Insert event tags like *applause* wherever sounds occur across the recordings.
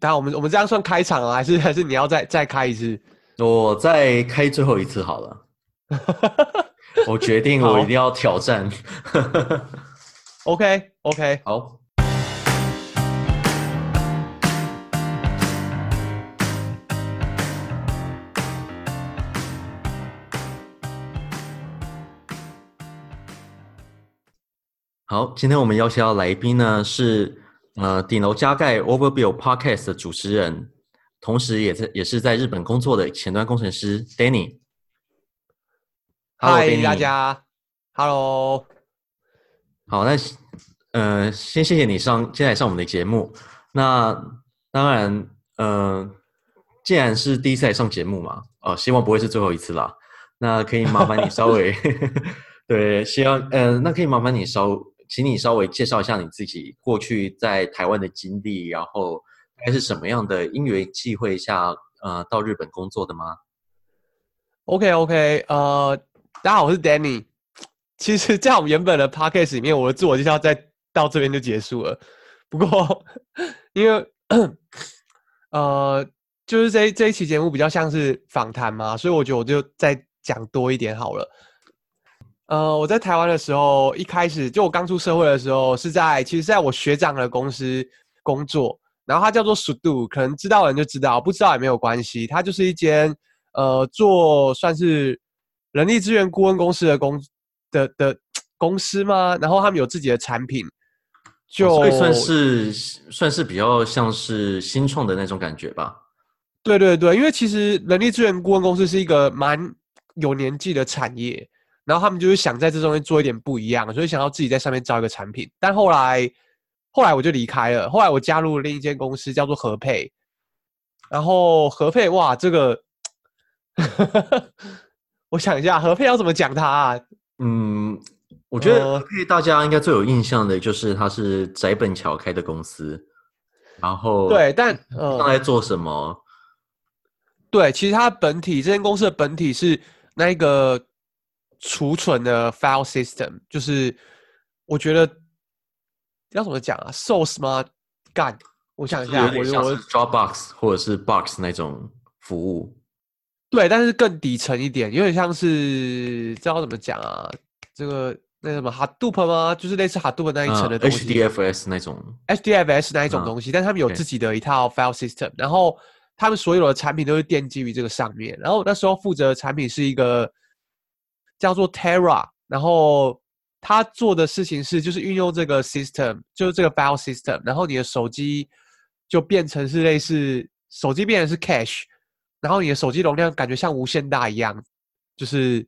当然我们我们这样算开场啊，还是还是你要再再开一次？我再开最后一次好了。*laughs* 我决定，我一定要挑战。*laughs* OK OK，好。好，今天我们邀请到来宾呢是呃顶楼加盖 Overbuild Podcast 的主持人，同时也在也是在日本工作的前端工程师 Danny。嗨大家，Hello。好，那呃先谢谢你上今天来上我们的节目。那当然，呃，既然是第一次来上节目嘛，哦、呃，希望不会是最后一次啦。那可以麻烦你稍微 *laughs* 对，希望呃，那可以麻烦你稍。请你稍微介绍一下你自己过去在台湾的经历，然后还是什么样的因缘际会下，呃，到日本工作的吗？OK OK，呃，大家好，我是 Danny。其实，在我们原本的 Podcast 里面，我的自我介绍在到这边就结束了。不过，因为呃，就是这这一期节目比较像是访谈嘛，所以我觉得我就再讲多一点好了。呃，我在台湾的时候，一开始就我刚出社会的时候，是在其实是在我学长的公司工作，然后他叫做 Sudo，可能知道的人就知道，不知道也没有关系。他就是一间呃做算是人力资源顾问公司的公的的公司吗？然后他们有自己的产品，就、哦、所以算是算是比较像是新创的那种感觉吧。对对对，因为其实人力资源顾问公司是一个蛮有年纪的产业。然后他们就是想在这中间做一点不一样，所以想要自己在上面造一个产品。但后来，后来我就离开了。后来我加入了另一间公司，叫做和配。然后和配，哇，这个，*laughs* 我想一下，和配要怎么讲它啊？嗯，我觉得大家应该最有印象的就是它是宅本桥开的公司。然后，对，但呃，它在做什么？对，其实它本体这间公司的本体是那个。储存的 file system 就是，我觉得要怎么讲啊？Source 吗？干，我想一下，有点像是 Dropbox 或者是 Box 那种服务。对，但是更底层一点，有点像是知道怎么讲啊？这个那什么 Hadoop 吗？就是类似 Hadoop 那一层的东西。Uh, HDFS 那种。HDFS 那一种东西，uh, 但他们有自己的一套 file system，okay. 然后他们所有的产品都是奠基于这个上面。然后那时候负责的产品是一个。叫做 Terra，然后他做的事情是，就是运用这个 system，就是这个 file system，然后你的手机就变成是类似手机变成是 cache，然后你的手机容量感觉像无限大一样，就是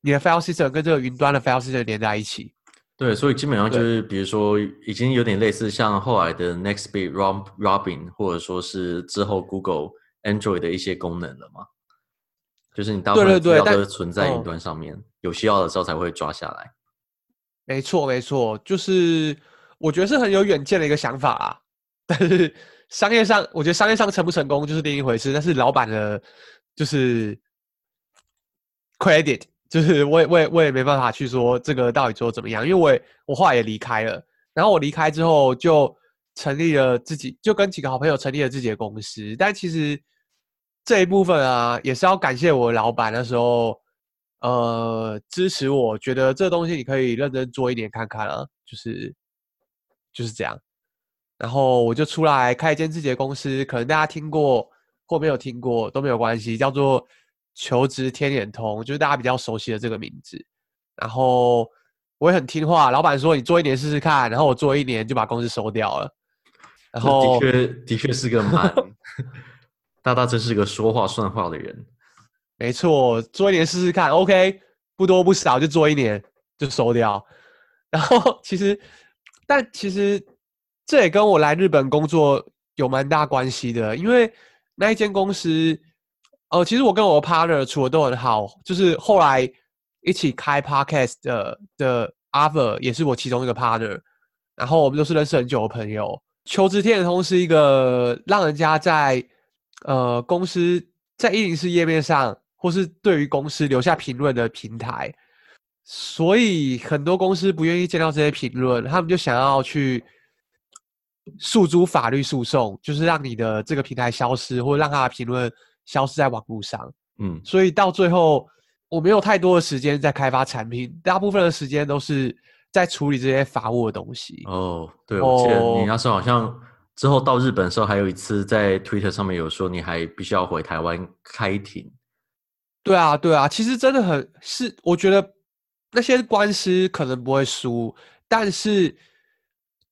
你的 file system 跟这个云端的 file system 连在一起。对，所以基本上就是，比如说已经有点类似像后来的 Nextbit Robin，或者说是之后 Google Android 的一些功能了嘛。就是你大部分资料都是存在云端上面，对对对，有需要的时候才会抓下来。没错，没错，就是我觉得是很有远见的一个想法啊。*laughs* 但是商业上，我觉得商业上成不成功就是另一回事。但是老板的，就是 credit，就是我也我也我也没办法去说这个到底做怎么样，因为我也我后来也离开了。然后我离开之后就成立了自己，就跟几个好朋友成立了自己的公司。但其实。这一部分啊，也是要感谢我老板那时候，呃，支持我，觉得这东西你可以认真做一年看看啊，就是就是这样。然后我就出来开一间自己的公司，可能大家听过或没有听过都没有关系，叫做求职天眼通，就是大家比较熟悉的这个名字。然后我也很听话，老板说你做一年试试看，然后我做一年就把公司收掉了。然后的确的确是个蛮。大大真是个说话算话的人，没错，做一年试试看，OK，不多不少就做一年就收掉。然后其实，但其实这也跟我来日本工作有蛮大关系的，因为那一间公司，呃，其实我跟我的 partner 处的都很好，就是后来一起开 podcast 的的 other 也是我其中一个 partner，然后我们都是认识很久的朋友。求职天眼通是一个让人家在呃，公司在一零四页面上，或是对于公司留下评论的平台，所以很多公司不愿意见到这些评论，他们就想要去诉诸法律诉讼，就是让你的这个平台消失，或者让他的评论消失在网络上。嗯，所以到最后，我没有太多的时间在开发产品，大部分的时间都是在处理这些法务的东西。哦，对，我记得你那时候好像之后到日本的时候，还有一次在 Twitter 上面有说，你还必须要回台湾开庭。对啊，对啊，其实真的很是，我觉得那些官司可能不会输，但是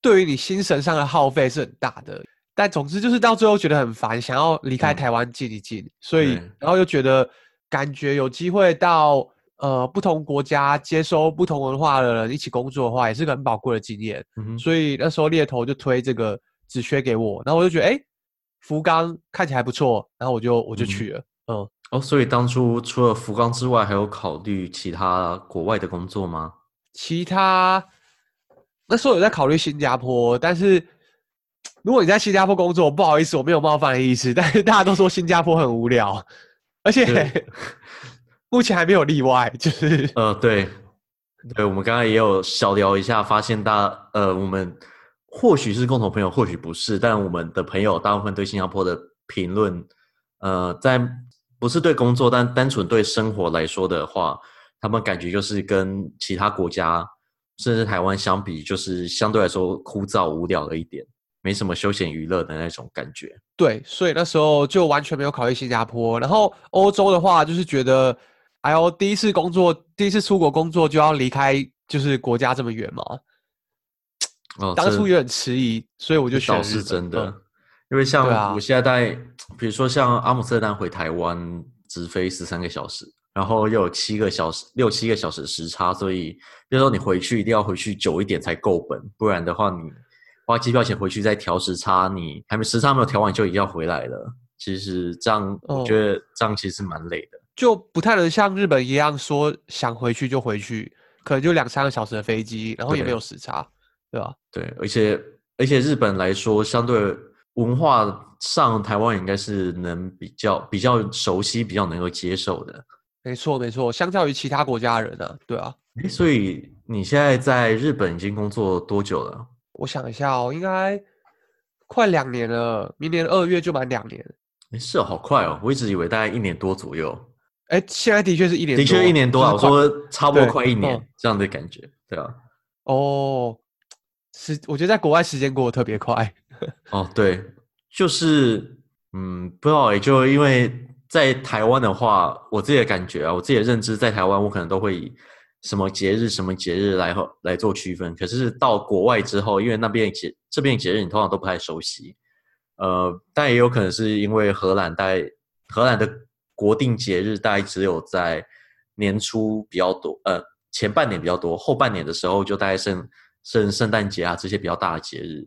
对于你精神上的耗费是很大的。但总之就是到最后觉得很烦，想要离开台湾静一静，嗯、所以然后又觉得感觉有机会到呃不同国家接收不同文化的人一起工作的话，也是个很宝贵的经验。所以那时候猎头就推这个职缺给我，然后我就觉得哎，福冈看起来不错，然后我就我就去了。嗯，嗯哦，所以当初除了福冈之外，还有考虑其他国外的工作吗？其他那时候有在考虑新加坡，但是。如果你在新加坡工作，不好意思，我没有冒犯的意思，但是大家都说新加坡很无聊，而且目前还没有例外，就是呃，对，对，我们刚刚也有小聊一下，发现大呃，我们或许是共同朋友，或许不是，但我们的朋友大部分对新加坡的评论，呃，在不是对工作，但单纯对生活来说的话，他们感觉就是跟其他国家甚至台湾相比，就是相对来说枯燥无聊了一点。没什么休闲娱乐的那种感觉，对，所以那时候就完全没有考虑新加坡。然后欧洲的话，就是觉得，哎呦，第一次工作，第一次出国工作就要离开，就是国家这么远嘛。哦，当初有点迟疑，所以我就选。倒是真的，嗯、因为像我现在在，啊、比如说像阿姆斯特丹回台湾直飞十三个小时，然后又有七个小时、六七个小时时差，所以比如说你回去一定要回去久一点才够本，不然的话你。花机票钱回去再调时差，你还没时差没有调完就已经要回来了。其实这样，我觉得这样其实蛮累的，就不太能像日本一样说想回去就回去，可能就两三个小时的飞机，然后也没有时差，对，对吧？对，而且而且日本来说，相对文化上，台湾应该是能比较比较熟悉、比较能够接受的。没错，没错，相较于其他国家人呢、啊，对啊。所以你现在在日本已经工作多久了？我想一下哦，应该快两年了，明年二月就满两年。没事哦，好快哦！我一直以为大概一年多左右。哎，现在的确是一年多，的确一年多啊。我说差不多快一年这样的感觉，对啊。哦，是，我觉得在国外时间过得特别快。*laughs* 哦，对，就是，嗯，不知道也，就因为在台湾的话，我自己的感觉啊，我自己的认知，在台湾我可能都会以。什么节日？什么节日来来做区分？可是到国外之后，因为那边节这边节日你通常都不太熟悉，呃，但也有可能是因为荷兰大概荷兰的国定节日大概只有在年初比较多，呃，前半年比较多，后半年的时候就大概剩剩圣诞节啊这些比较大的节日，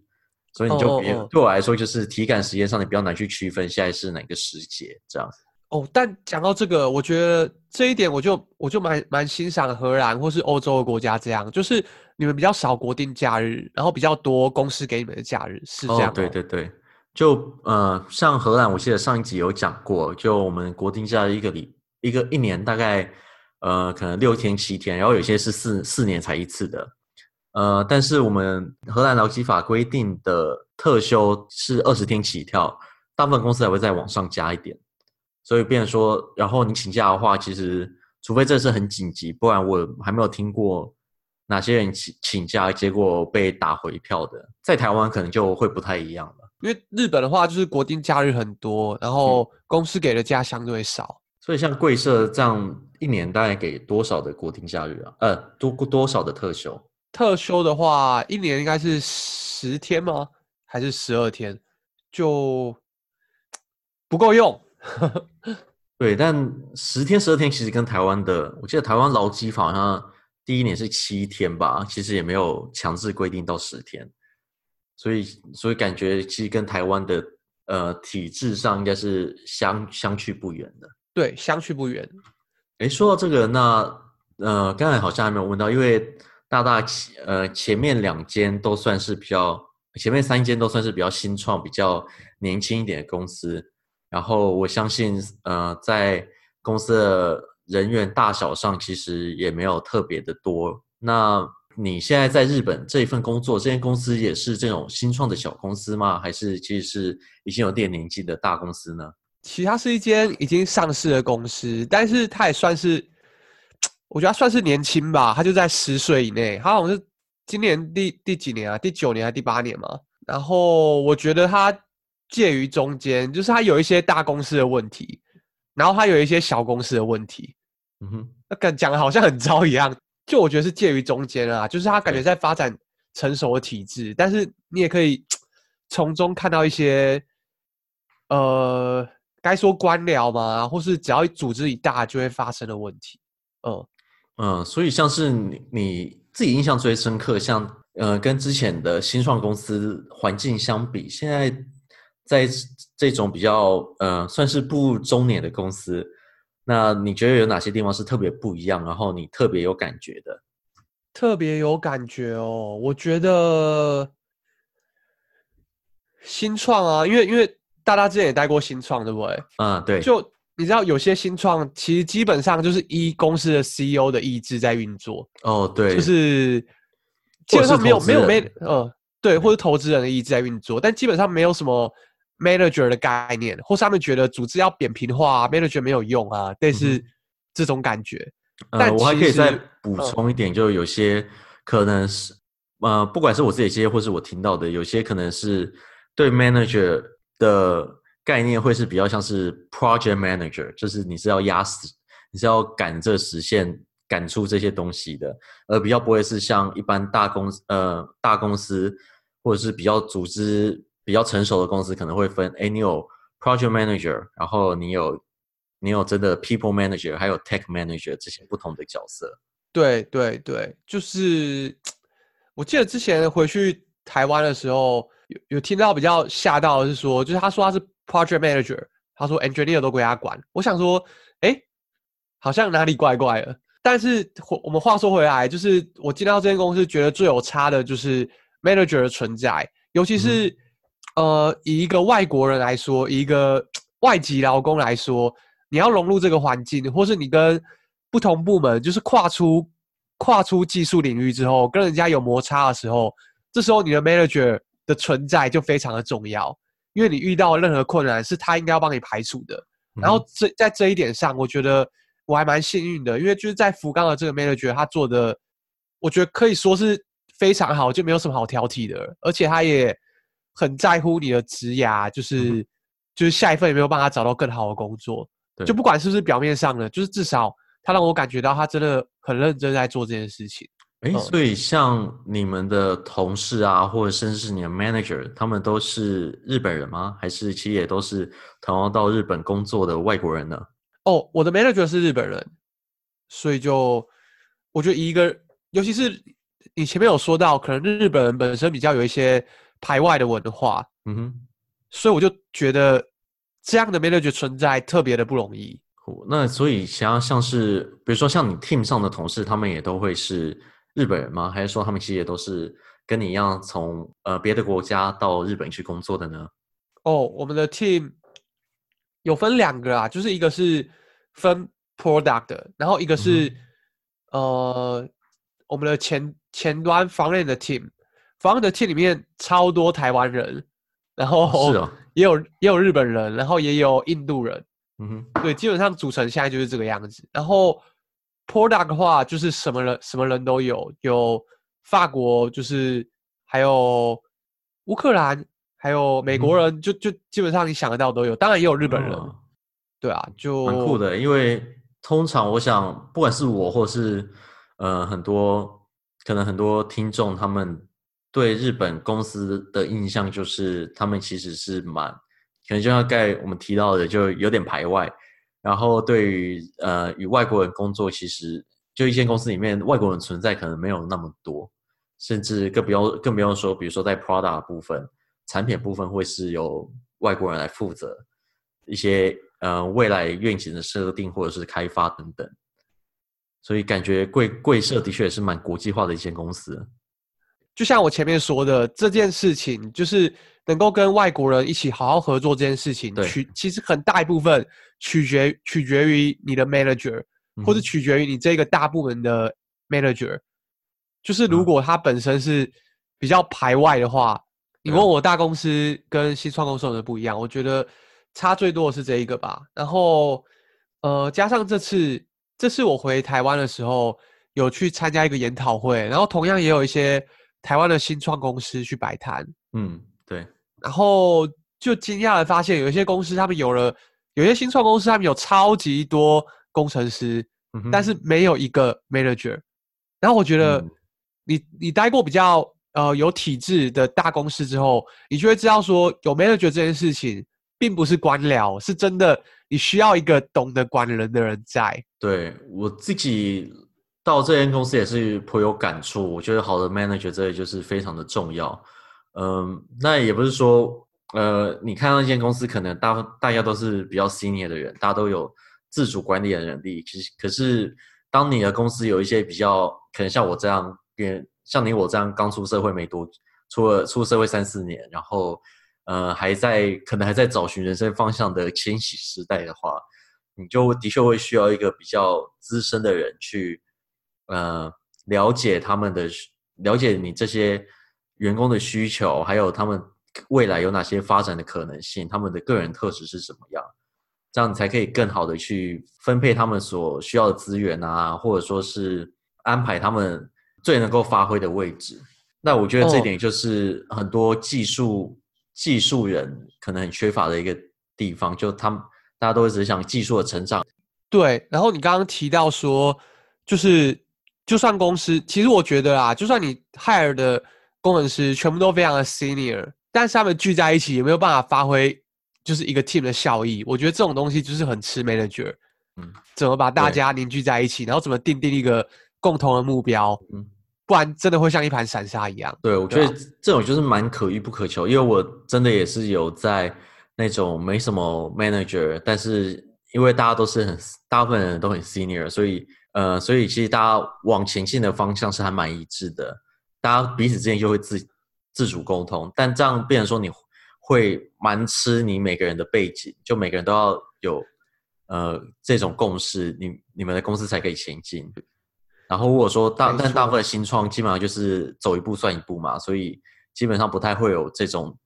所以你就别、oh, oh, oh. 对我来说就是体感时间上你比较难去区分现在是哪个时节这样。哦，但讲到这个，我觉得这一点我就我就蛮蛮欣赏荷兰或是欧洲的国家这样，就是你们比较少国定假日，然后比较多公司给你们的假日，是这样。哦，对对对，就呃，像荷兰，我记得上一集有讲过，就我们国定假日一个礼一个一年大概呃可能六天七天，然后有些是四四年才一次的，呃，但是我们荷兰劳基法规定的特休是二十天起跳，大部分公司还会再往上加一点。所以，变成说，然后你请假的话，其实除非这是很紧急，不然我还没有听过哪些人请请假结果被打回票的。在台湾可能就会不太一样了，因为日本的话就是国定假日很多，然后公司给的假相对少。嗯、所以，像贵社这样一年大概给多少的国定假日啊？呃，多多少的特休？特休的话，一年应该是十天吗？还是十二天？就不够用。*laughs* 对，但十天十二天其实跟台湾的，我记得台湾劳基法好像第一年是七天吧，其实也没有强制规定到十天，所以所以感觉其实跟台湾的呃体制上应该是相相去不远的。对，相去不远。哎，说到这个，那呃刚才好像还没有问到，因为大大前呃前面两间都算是比较，前面三间都算是比较新创、比较年轻一点的公司。然后我相信，呃，在公司的人员大小上，其实也没有特别的多。那你现在在日本这一份工作，这间公司也是这种新创的小公司吗？还是其实是已经有点年纪的大公司呢？其实它是一间已经上市的公司，但是它也算是，我觉得他算是年轻吧。他就在十岁以内，他好像是今年第第几年啊？第九年还是第八年嘛？然后我觉得他介于中间，就是他有一些大公司的问题，然后他有一些小公司的问题。嗯哼，那感讲的好像很糟一样。就我觉得是介于中间啊，就是他感觉在发展成熟的体制，但是你也可以从中看到一些，呃，该说官僚嘛，或是只要组织一大就会发生的问题。嗯嗯，所以像是你你自己印象最深刻，像呃跟之前的新创公司环境相比，现在在这种比较呃算是步入中年的公司。那你觉得有哪些地方是特别不一样，然后你特别有感觉的？特别有感觉哦，我觉得新创啊，因为因为大家之前也待过新创，对不对？嗯，对。就你知道，有些新创其实基本上就是依公司的 CEO 的意志在运作。哦，对，就是基本上没有没有没呃，对，或者投资人的意志在运作，但基本上没有什么。manager 的概念，或是他们觉得组织要扁平化啊，manager 没有用啊，类似这种感觉。嗯、但、呃、我还可以再补充一点，就有些可能是，呃，不管是我自己接，或是我听到的，有些可能是对 manager 的概念会是比较像是 project manager，就是你是要压死，你是要赶这实现，赶出这些东西的，而比较不会是像一般大公司，呃，大公司或者是比较组织。比较成熟的公司可能会分，哎，你有 project manager，然后你有你有真的 people manager，还有 tech manager 这些不同的角色。对对对，就是我记得之前回去台湾的时候，有有听到比较吓到的是说，就是他说他是 project manager，他说 engineer 都归他管。我想说，哎，好像哪里怪怪的。但是我们话说回来，就是我进到这间公司，觉得最有差的就是 manager 的存在，尤其是、嗯。呃，以一个外国人来说，以一个外籍劳工来说，你要融入这个环境，或是你跟不同部门，就是跨出跨出技术领域之后，跟人家有摩擦的时候，这时候你的 manager 的存在就非常的重要，因为你遇到任何困难，是他应该要帮你排除的。然后这在这一点上，我觉得我还蛮幸运的，因为就是在福冈的这个 manager，他做的，我觉得可以说是非常好，就没有什么好挑剔的，而且他也。很在乎你的职涯，就是、嗯、就是下一份有没有办法找到更好的工作，就不管是不是表面上的，就是至少他让我感觉到他真的很认真在做这件事情。哎、欸，所以像你们的同事啊，或者甚至是你的 manager，他们都是日本人吗？还是其实也都是同样到日本工作的外国人呢？哦，我的 manager 是日本人，所以就我觉得一个，尤其是你前面有说到，可能日本人本身比较有一些。排外的文化，嗯哼，所以我就觉得这样的 manager 存在特别的不容易。那所以像像是，比如说像你 team 上的同事，他们也都会是日本人吗？还是说他们其实也都是跟你一样从呃别的国家到日本去工作的呢？哦，我们的 team 有分两个啊，就是一个是分 product 的，然后一个是、嗯、呃我们的前前端 front end 的 team。方的 team 里面超多台湾人，然后是 *laughs* 也有也有日本人，然后也有印度人，嗯哼，对，基本上组成现在就是这个样子。然后 product 的话，就是什么人什么人都有，有法国，就是还有乌克兰，还有美国人，就就基本上你想得到都有。当然也有日本人，对啊，就蛮酷的。因为通常我想，不管是我或是呃很多可能很多听众他们。对日本公司的印象就是，他们其实是蛮，可能就像刚才我们提到的，就有点排外。然后对于呃与外国人工作，其实就一间公司里面外国人存在可能没有那么多，甚至更不用更不用说，比如说在 product 部分、产品部分会是由外国人来负责一些呃未来愿景的设定或者是开发等等。所以感觉贵贵社的确也是蛮国际化的一间公司。就像我前面说的，这件事情就是能够跟外国人一起好好合作这件事情，取其实很大一部分取决取决于你的 manager，或者取决于你这个大部门的 manager。就是如果他本身是比较排外的话，嗯、你问我大公司跟新创公司有什么不一样？我觉得差最多的是这一个吧。然后，呃，加上这次这次我回台湾的时候，有去参加一个研讨会，然后同样也有一些台湾的新创公司去摆摊。嗯，对。然后就惊讶的发现，有一些公司他们有了，有些新创公司他们有超级多工程师，但是没有一个 manager。然后我觉得你，你、嗯、你待过比较呃有体制的大公司之后，你就会知道说，有 manager 这件事情，并不是官僚，是真的，你需要一个懂得管人的人在。对，我自己到这间公司也是颇有感触，我觉得好的 manager 这里就是非常的重要。嗯，那也不是说，呃，你看到一间公司可能大大家都是比较 senior 的人，大家都有自主管理的能力。其实，可是当你的公司有一些比较，可能像我这样，变像你我这样刚出社会没多，出了出社会三四年，然后呃还在可能还在找寻人生方向的千禧时代的话，你就的确会需要一个比较资深的人去，呃，了解他们的，了解你这些。员工的需求，还有他们未来有哪些发展的可能性，他们的个人特质是什么样，这样你才可以更好的去分配他们所需要的资源啊，或者说是安排他们最能够发挥的位置。那我觉得这一点就是很多技术、哦、技术人可能很缺乏的一个地方，就他们大家都一直想技术的成长。对，然后你刚刚提到说，就是就算公司，其实我觉得啊，就算你 hire 的。工程师全部都非常的 senior，但是他们聚在一起也没有办法发挥就是一个 team 的效益？我觉得这种东西就是很吃 manager，嗯，怎么把大家凝聚在一起，然后怎么定定一个共同的目标，嗯，不然真的会像一盘散沙一样。对，我觉得这种就是蛮可遇不可求，因为我真的也是有在那种没什么 manager，但是因为大家都是很大部分人都很 senior，所以呃，所以其实大家往前进的方向是还蛮一致的。大家彼此之间就会自自主沟通，但这样变成说你会蛮吃你每个人的背景，就每个人都要有呃这种共识，你你们的公司才可以前进。然后如果说大但大部分新创基本上就是走一步算一步嘛，所以基本上不太会有这种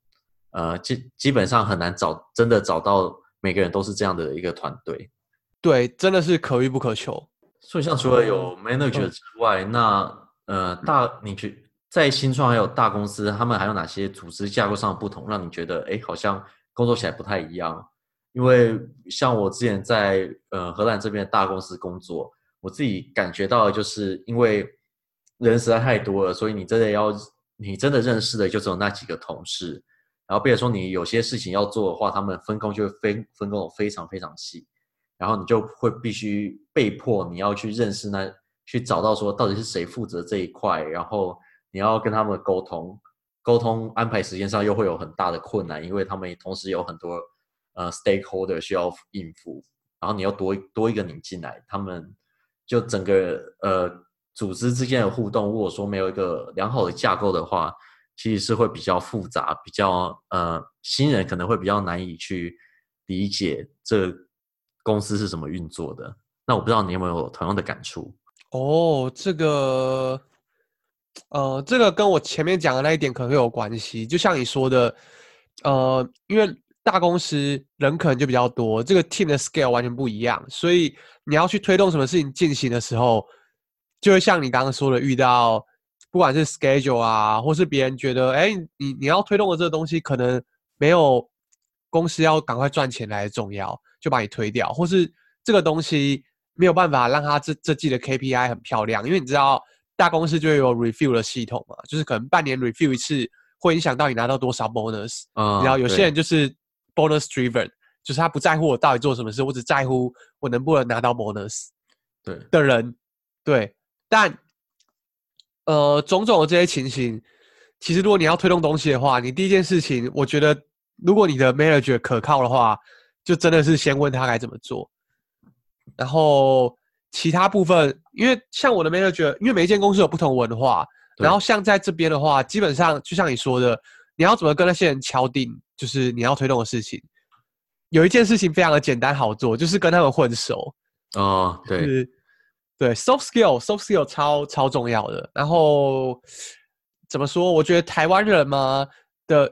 呃基基本上很难找真的找到每个人都是这样的一个团队。对，真的是可遇不可求。所以像除了有 manager 之外，嗯、那呃大你觉。在新创还有大公司，他们还有哪些组织架构上的不同，让你觉得哎，好像工作起来不太一样？因为像我之前在呃荷兰这边的大公司工作，我自己感觉到的就是，因为人实在太多了，所以你真的要你真的认识的就只有那几个同事，然后比如说你有些事情要做的话，他们分工就会分分工非常非常细，然后你就会必须被迫你要去认识那去找到说到底是谁负责这一块，然后。你要跟他们沟通，沟通安排时间上又会有很大的困难，因为他们同时有很多呃 stakeholder 需要应付，然后你要多多一个你进来，他们就整个呃组织之间的互动，如果说没有一个良好的架构的话，其实是会比较复杂，比较呃新人可能会比较难以去理解这公司是怎么运作的。那我不知道你有没有同样的感触？哦，这个。呃，这个跟我前面讲的那一点可能会有关系。就像你说的，呃，因为大公司人可能就比较多，这个 team 的 scale 完全不一样，所以你要去推动什么事情进行的时候，就会像你刚刚说的，遇到不管是 schedule 啊，或是别人觉得，哎，你你要推动的这个东西可能没有公司要赶快赚钱来的重要，就把你推掉，或是这个东西没有办法让他这这季的 KPI 很漂亮，因为你知道。大公司就会有 review 的系统嘛，就是可能半年 review 一次，会影响到你拿到多少 bonus。然后有些人就是 bonus driven，就是他不在乎我到底做什么事，我只在乎我能不能拿到 bonus。对的人，对。但呃，种种的这些情形，其实如果你要推动东西的话，你第一件事情，我觉得如果你的 manager 可靠的话，就真的是先问他该怎么做，然后。其他部分，因为像我的 manager，因为每一间公司有不同文化，然后像在这边的话，基本上就像你说的，你要怎么跟那些人敲定，就是你要推动的事情。有一件事情非常的简单好做，就是跟他们混熟。哦，对，对，soft skill，soft skill 超超重要的。然后怎么说？我觉得台湾人嘛的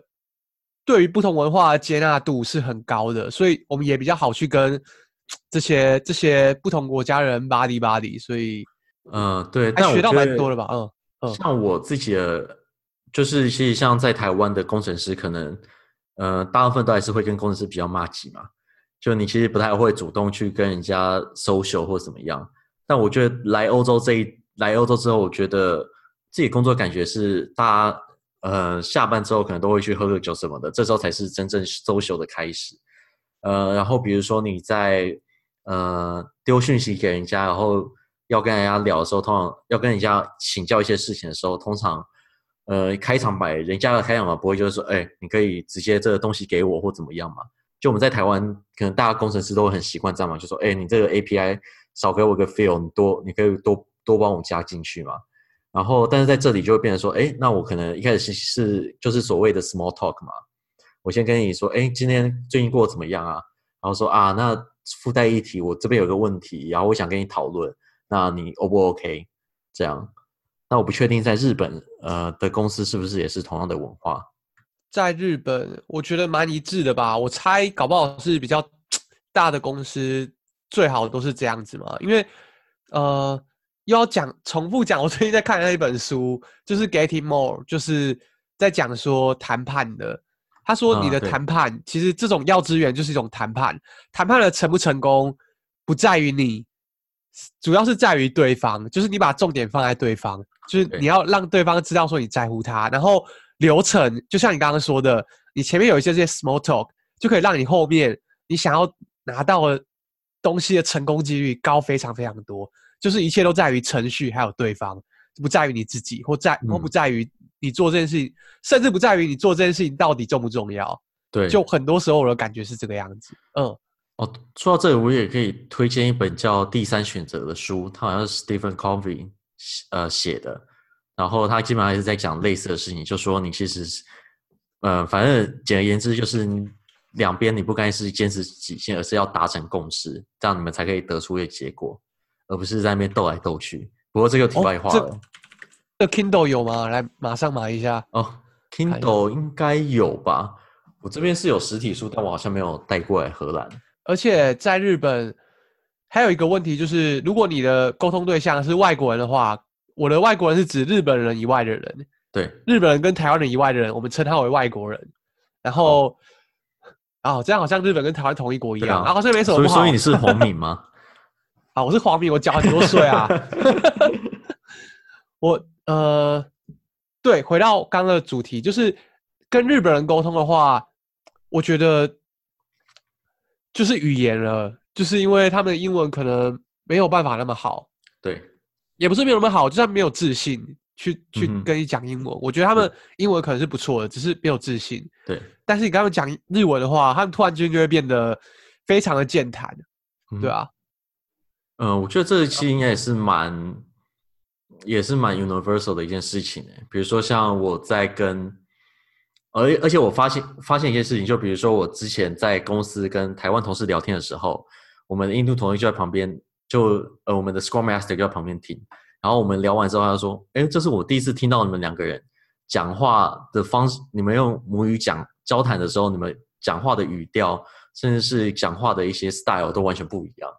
对于不同文化的接纳度是很高的，所以我们也比较好去跟这些这些不同国家人 buddy buddy。所以，嗯，对，但学到蛮多的吧？嗯嗯。像我自己的，就是其实像在台湾的工程师，可能呃大部分都还是会跟工程师比较麻吉嘛。就你其实不太会主动去跟人家 social 或怎么样。但我觉得来欧洲这一来欧洲之后，我觉得自己工作感觉是大家呃下班之后可能都会去喝个酒什么的，这时候才是真正 social 的开始。呃，然后比如说你在呃丢讯息给人家，然后要跟人家聊的时候，通常要跟人家请教一些事情的时候，通常呃开场白，人家的开场白不会就是说，哎，你可以直接这个东西给我或怎么样嘛？就我们在台湾，可能大家工程师都很习惯这样嘛，就说，哎，你这个 API。少给我个 field，你多你可以多多帮我加进去嘛。然后，但是在这里就会变成说，哎，那我可能一开始是是就是所谓的 small talk 嘛。我先跟你说，哎，今天最近过得怎么样啊？然后说啊，那附带一提，我这边有个问题，然后我想跟你讨论，那你 O 不 OK？这样，那我不确定在日本呃的公司是不是也是同样的文化？在日本，我觉得蛮一致的吧。我猜搞不好是比较 *tsk* 大的公司。最好都是这样子嘛，因为，呃，又要讲重复讲。我最近在看的那一本书，就是《Getting More》，就是在讲说谈判的。他说，你的谈判、啊、其实这种要资源就是一种谈判，谈判的成不成功不在于你，主要是在于对方。就是你把重点放在对方，就是你要让对方知道说你在乎他。然后流程就像你刚刚说的，你前面有一些这些 small talk，就可以让你后面你想要拿到的。东西的成功几率高非常非常多，就是一切都在于程序，还有对方，不在于你自己，或在或不在于你做这件事情，嗯、甚至不在于你做这件事情到底重不重要。对，就很多时候我的感觉是这个样子。嗯，哦，说到这里，我也可以推荐一本叫《第三选择》的书，它好像是 Stephen Covey 呃写的，然后他基本上也是在讲类似的事情，就说你其实是，呃，反正简而言之就是。两边你不该是坚持己见，而是要达成共识，这样你们才可以得出一个结果，而不是在那边斗来斗去。不过这个题外话了。哦、这，Kindle 有吗？来，马上买一下。哦，Kindle 应该有吧？我这边是有实体书，但我好像没有带过来荷兰。而且在日本还有一个问题就是，如果你的沟通对象是外国人的话，我的外国人是指日本人以外的人。对，日本人跟台湾人以外的人，我们称他为外国人。然后。哦哦，这样好像日本跟台湾同一国一样啊，好像没什么不好。所以，所以你是黄敏吗？*laughs* 啊，我是黄敏，我缴很多税啊。*laughs* 我呃，对，回到刚刚的主题，就是跟日本人沟通的话，我觉得就是语言了，就是因为他们的英文可能没有办法那么好。对，也不是没有那么好，就是他们没有自信去去跟你讲英文。嗯、我觉得他们英文可能是不错的，只是没有自信。对。但是你刚刚讲日文的话，他们突然间就会变得非常的健谈，对啊。嗯、呃，我觉得这一期应该也是蛮，也是蛮 universal 的一件事情诶。比如说像我在跟，而而且我发现发现一件事情，就比如说我之前在公司跟台湾同事聊天的时候，我们的印度同事就在旁边，就呃我们的 Scrum Master 就在旁边听，然后我们聊完之后，他说：“哎，这是我第一次听到你们两个人讲话的方式，你们用母语讲。”交谈的时候，你们讲话的语调，甚至是讲话的一些 style 都完全不一样。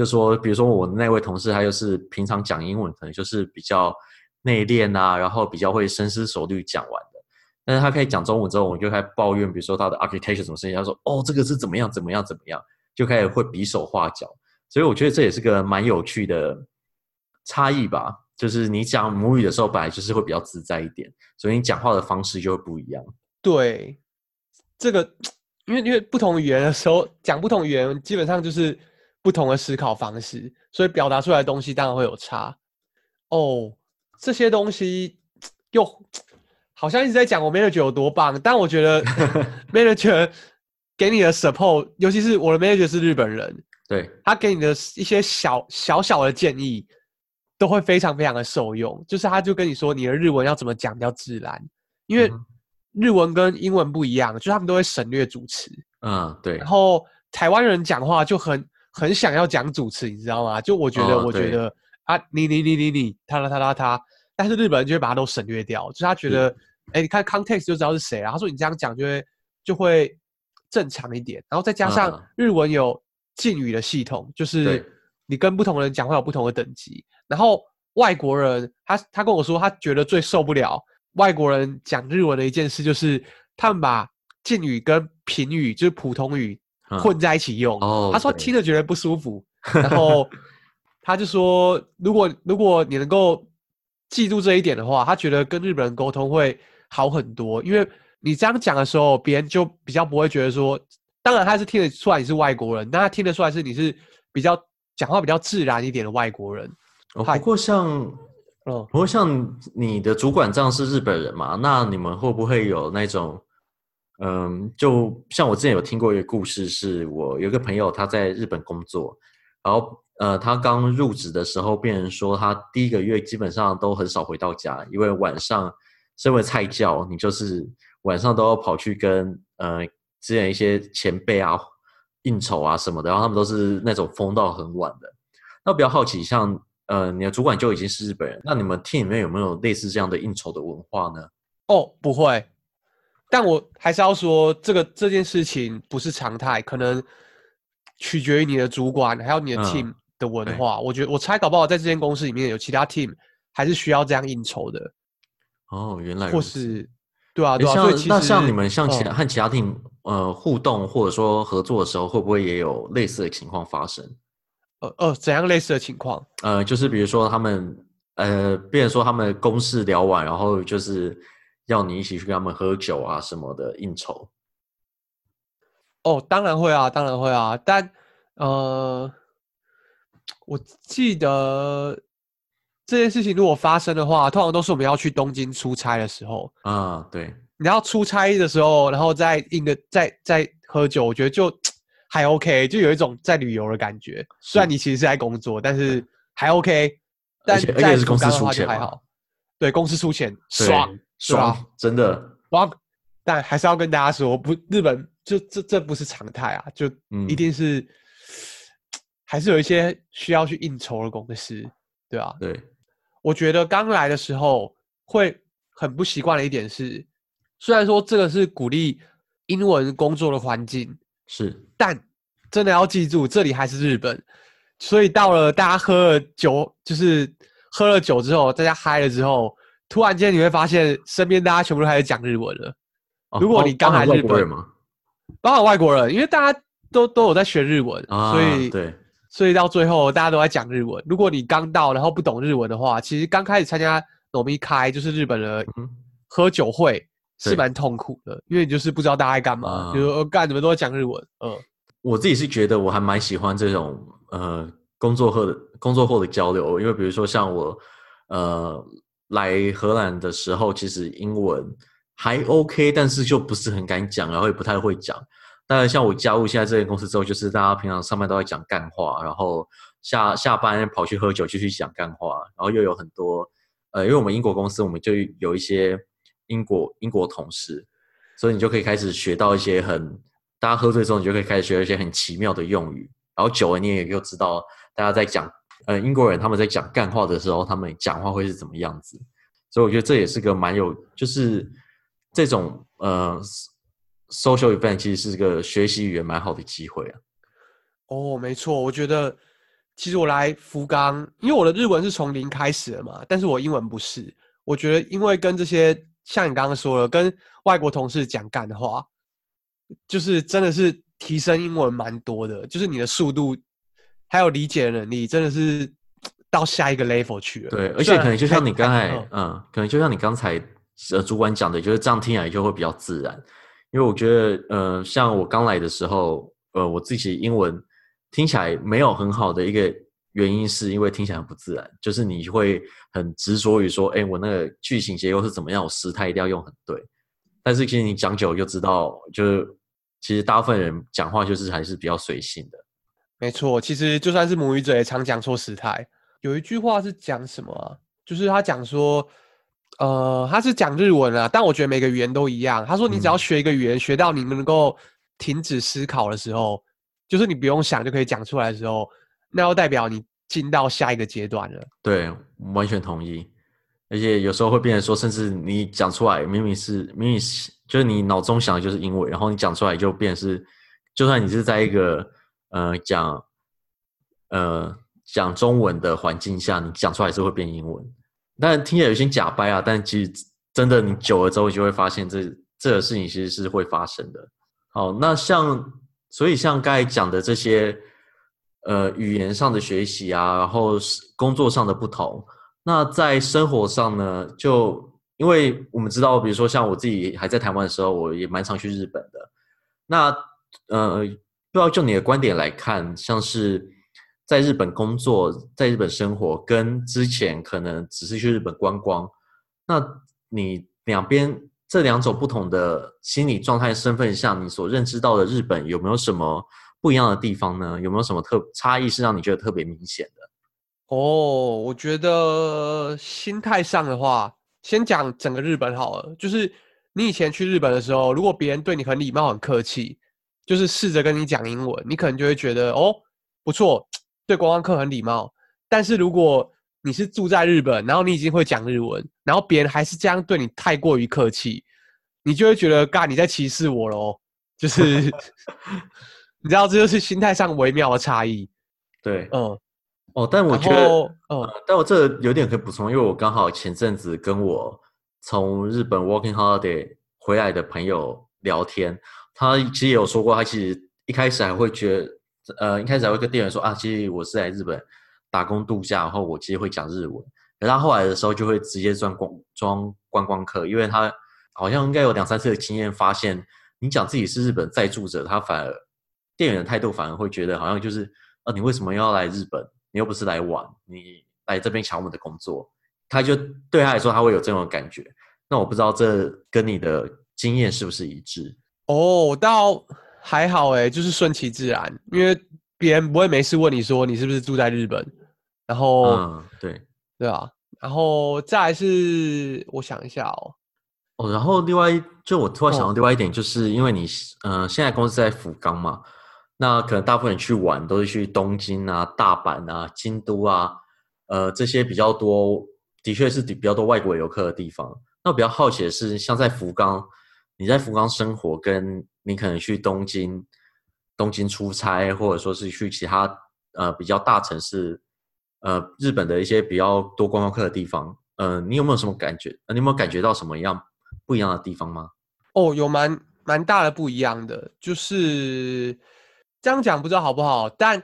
就说，比如说我那位同事，他就是平常讲英文可能就是比较内敛啊，然后比较会深思熟虑讲完的。但是他可以讲中文之后，我就开始抱怨，比如说他的 architecture 什么事情，他说：“哦，这个是怎么样怎么样怎么样”，就开始会比手画脚。所以我觉得这也是个蛮有趣的差异吧。就是你讲母语的时候，本来就是会比较自在一点，所以你讲话的方式就会不一样。对。这个，因为因为不同语言的时候讲不同语言，基本上就是不同的思考方式，所以表达出来的东西当然会有差。哦，这些东西又好像一直在讲我 manager 有多棒，但我觉得 *laughs* manager 给你的 support，尤其是我的 manager 是日本人，对，他给你的一些小小小的建议，都会非常非常的受用。就是他就跟你说，你的日文要怎么讲比较自然，因为。嗯日文跟英文不一样，就他们都会省略主词。嗯，对。然后台湾人讲话就很很想要讲主持，你知道吗？就我觉得，哦、我觉得啊，你你你你你，他他他他他，但是日本人就会把他都省略掉，就是他觉得，哎、嗯，你看 context 就知道是谁了。他说你这样讲就会就会正常一点，然后再加上日文有敬语的系统，就是你跟不同的人讲话有不同的等级。然后外国人他他跟我说，他觉得最受不了外国人讲日文的一件事，就是他们把敬语跟平语，就是普通语混在一起用。他说听着觉得不舒服，*laughs* 然后。他就说，如果如果你能够记住这一点的话，他觉得跟日本人沟通会好很多。因为你这样讲的时候，别人就比较不会觉得说，当然他是听得出来你是外国人，但他听得出来是你是比较讲话比较自然一点的外国人。哦，不过像，嗯，不过像你的主管这样是日本人嘛？那你们会不会有那种，嗯，就像我之前有听过一个故事，是我有一个朋友他在日本工作，然后。呃，他刚入职的时候，病人说他第一个月基本上都很少回到家，因为晚上身为菜教，你就是晚上都要跑去跟呃之前一些前辈啊应酬啊什么的，然后他们都是那种疯到很晚的。那比较好奇，像呃你的主管就已经是日本人，那你们 team 里面有没有类似这样的应酬的文化呢？哦，不会，但我还是要说，这个这件事情不是常态，可能取决于你的主管还有你的 team。嗯的文化，我觉得我猜搞不好在这间公司里面有其他 team 还是需要这样应酬的。哦，原来或是对啊，对啊。像那像你们像其他和其他 team 呃互动或者说合作的时候，会不会也有类似的情况发生？呃呃，怎样类似的情况？呃，就是比如说他们呃，变成说他们公事聊完，然后就是要你一起去跟他们喝酒啊什么的应酬。哦，当然会啊，当然会啊，但呃。我记得这件事情如果发生的话，通常都是我们要去东京出差的时候啊。对，你要出差的时候，然后再应个再再喝酒，我觉得就还 OK，就有一种在旅游的感觉。虽然你其实是在工作，但是还 OK。但而且而且是公司出钱，还好。对，公司出钱，爽爽，真的哇。但还是要跟大家说，不，日本就这这不是常态啊，就一定是。嗯还是有一些需要去应酬的公司，对吧？对，我觉得刚来的时候会很不习惯的一点是，虽然说这个是鼓励英文工作的环境，是，但真的要记住，这里还是日本，所以到了大家喝了酒，就是喝了酒之后，大家嗨了之后，突然间你会发现身边大家全部都开始讲日文了。哦、如果你刚来日本，包括外国人，因为大家都都有在学日文，啊、所以对。所以到最后，大家都在讲日文。如果你刚到，然后不懂日文的话，其实刚开始参加 Nomikai 就是日本的喝酒会，是蛮痛苦的，因为你就是不知道大家在干嘛，就说干什么都在讲日文。嗯，我自己是觉得我还蛮喜欢这种呃工作后的工作后的交流，因为比如说像我呃来荷兰的时候，其实英文还 OK，但是就不是很敢讲，然后也不太会讲。当然，像我加入现在这间公司之后，就是大家平常上班都在讲干话，然后下下班跑去喝酒继续讲干话，然后又有很多呃，因为我们英国公司，我们就有一些英国英国同事，所以你就可以开始学到一些很大家喝醉之后，你就可以开始学一些很奇妙的用语，然后久了你也就知道大家在讲呃英国人他们在讲干话的时候，他们讲话会是怎么样子，所以我觉得这也是个蛮有就是这种呃。Social event 其实是个学习语言蛮好的机会啊。哦，没错，我觉得其实我来福冈，因为我的日文是从零开始的嘛，但是我英文不是。我觉得因为跟这些像你刚刚说的，跟外国同事讲干话，就是真的是提升英文蛮多的，就是你的速度还有理解的能力，真的是到下一个 level 去了。对，而且可能就像你刚才，嗯，可能就像你刚才呃主管讲的，就是这样听起来就会比较自然。因为我觉得，呃，像我刚来的时候，呃，我自己英文听起来没有很好的一个原因，是因为听起来很不自然。就是你会很执着于说，哎，我那个句型结构是怎么样，我时态一定要用很对。但是其实你讲久了就知道，就是其实大部分人讲话就是还是比较随性的。没错，其实就算是母语者也常讲错时态。有一句话是讲什么啊？就是他讲说。呃，他是讲日文啊，但我觉得每个语言都一样。他说，你只要学一个语言，嗯、学到你们能够停止思考的时候，就是你不用想就可以讲出来的时候，那要代表你进到下一个阶段了。对，完全同意。而且有时候会变成说，甚至你讲出来明明是明明是就是你脑中想的就是英文，然后你讲出来就变成是，就算你是在一个呃讲呃讲中文的环境下，你讲出来是会变英文。但听起来有些假掰啊，但其实真的你久了之后，就会发现这这个事情其实是会发生的。好，那像所以像刚才讲的这些呃语言上的学习啊，然后工作上的不同。那在生活上呢，就因为我们知道，比如说像我自己还在台湾的时候，我也蛮常去日本的。那呃，不知道就你的观点来看，像是在日本工作、在日本生活，跟之前可能只是去日本观光，那你两边这两种不同的心理状态、身份下，你所认知到的日本有没有什么不一样的地方呢？有没有什么特差异是让你觉得特别明显的？哦我觉得心态上的话，先讲整个日本好了。就是你以前去日本的时候，如果别人对你很礼貌、很客气，就是试着跟你讲英文，你可能就会觉得哦，不错，对观光客很礼貌。但是如果你是住在日本，然后你已经会讲日文，然后别人还是这样对你太过于客气，你就会觉得，嘎，你在歧视我喽。就是 *laughs* 你知道，这就是心态上微妙的差异。对，嗯。哦，但我觉得，哦、呃，但我这有点可以补充，因为我刚好前阵子跟我从日本 working holiday 回来的朋友聊天，他其实也有说过，他其实一开始还会觉得，呃，一开始还会跟店员说啊，其实我是来日本打工度假，然后我其实会讲日文，可是他后来的时候就会直接装光装观光客，因为他好像应该有两三次的经验，发现你讲自己是日本在住者，他反而店员的态度反而会觉得好像就是，啊，你为什么要来日本？你又不是来玩，你来这边抢我们的工作，他就对他来说，他会有这种感觉。那我不知道这跟你的经验是不是一致？哦，倒还好诶，就是顺其自然，因为别人不会没事问你说你是不是住在日本，然后，嗯，对，对啊，然后再来是我想一下哦，哦，然后另外就我突然想到另外一点，就是因为你，嗯、呃，现在公司在福冈嘛。那可能大部分人去玩都是去东京啊、大阪啊、京都啊，呃，这些比较多，的确是比较多外国游客的地方。那我比较好奇的是，像在福冈，你在福冈生活，跟你可能去东京、东京出差，或者说是去其他呃比较大城市，呃，日本的一些比较多观光客的地方，呃，你有没有什么感觉？呃你有没有感觉到什么样不一样的地方吗？哦，有蛮蛮大的不一样的，就是。这样讲不知道好不好，但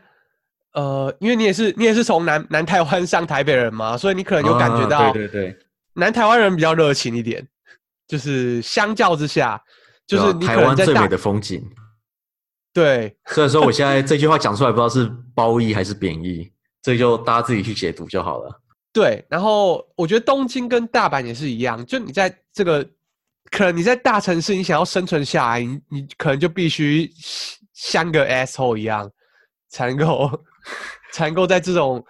呃，因为你也是你也是从南南台湾上台北人嘛，所以你可能有感觉到，啊、对对对，南台湾人比较热情一点，就是相较之下，就是你台湾最美的风景。对，所以说我现在 *laughs* 这句话讲出来，不知道是褒义还是贬义，这就大家自己去解读就好了。对，然后我觉得东京跟大阪也是一样，就你在这个可能你在大城市，你想要生存下来，你你可能就必须。像个 asshole 一样，才能够才能够在这种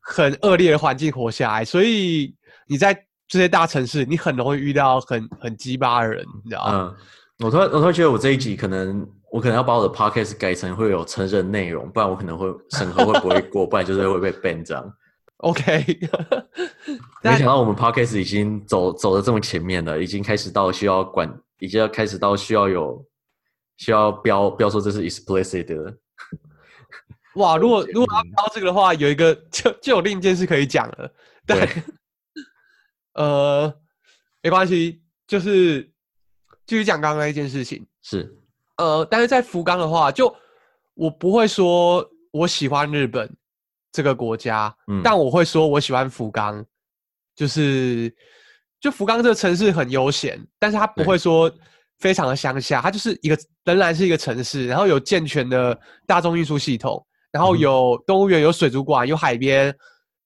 很恶劣的环境活下来。所以你在这些大城市，你很容易遇到很很鸡巴的人，你知道吗？嗯，我突然我突然觉得我这一集可能我可能要把我的 podcast 改成会有成人内容，不然我可能会审核会不会过，不然就是会被 ban 这样。*laughs* OK，*laughs* 没想到我们 podcast 已经走走的这么前面了，已经开始到需要管，已经要开始到需要有。需要标标说这是 explicit 的。哇，如果如果要标这个的话，有一个就就有另一件事可以讲了。对，呃，没关系，就是继续讲刚刚那一件事情。是，呃，但是在福冈的话，就我不会说我喜欢日本这个国家，嗯，但我会说我喜欢福冈，就是就福冈这个城市很悠闲，但是它不会说。非常的乡下，它就是一个仍然是一个城市，然后有健全的大众运输系统，然后有动物园、有水族馆、有海边。